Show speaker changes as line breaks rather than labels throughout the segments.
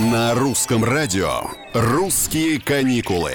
На русском радио «Русские каникулы».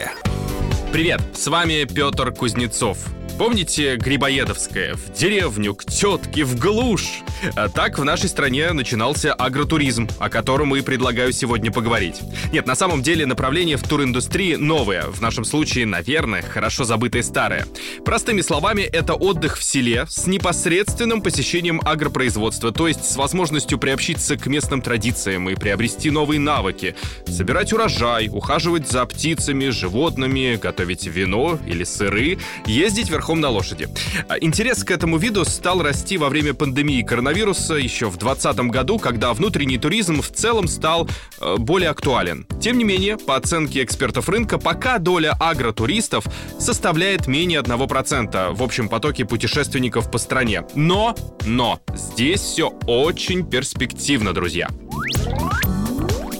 Привет, с вами Петр Кузнецов. Помните Грибоедовское? В деревню, к тетке, в глушь. А так в нашей стране начинался агротуризм, о котором и предлагаю сегодня поговорить. Нет, на самом деле направление в туриндустрии новое. В нашем случае, наверное, хорошо забытое старое. Простыми словами, это отдых в селе с непосредственным посещением агропроизводства, то есть с возможностью приобщиться к местным традициям и приобрести новые навыки. Собирать урожай, ухаживать за птицами, животными, готовить вино или сыры, ездить верхом верхом на лошади. А, интерес к этому виду стал расти во время пандемии коронавируса еще в 2020 году, когда внутренний туризм в целом стал э, более актуален. Тем не менее, по оценке экспертов рынка, пока доля агротуристов составляет менее 1% в общем потоке путешественников по стране. Но, но, здесь все очень перспективно, друзья.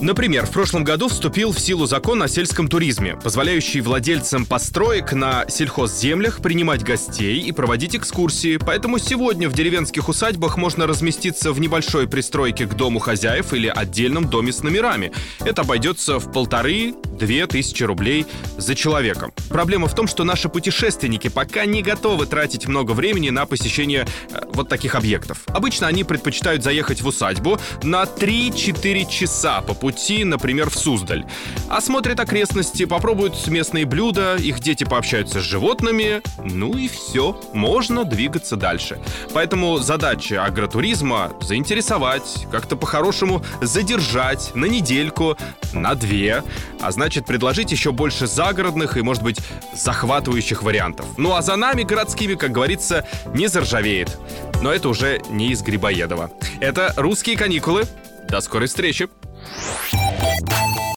Например, в прошлом году вступил в силу закон о сельском туризме, позволяющий владельцам построек на сельхозземлях принимать гостей и проводить экскурсии. Поэтому сегодня в деревенских усадьбах можно разместиться в небольшой пристройке к дому хозяев или отдельном доме с номерами. Это обойдется в полторы 2000 рублей за человеком. Проблема в том, что наши путешественники пока не готовы тратить много времени на посещение э, вот таких объектов. Обычно они предпочитают заехать в усадьбу на 3-4 часа по пути, например, в Суздаль. Осмотрят окрестности, попробуют местные блюда, их дети пообщаются с животными, ну и все, можно двигаться дальше. Поэтому задача агротуризма — заинтересовать, как-то по-хорошему задержать на недельку, на две, а значит, значит предложить еще больше загородных и, может быть, захватывающих вариантов. Ну а за нами, городскими, как говорится, не заржавеет. Но это уже не из Грибоедова. Это «Русские каникулы». До скорой встречи!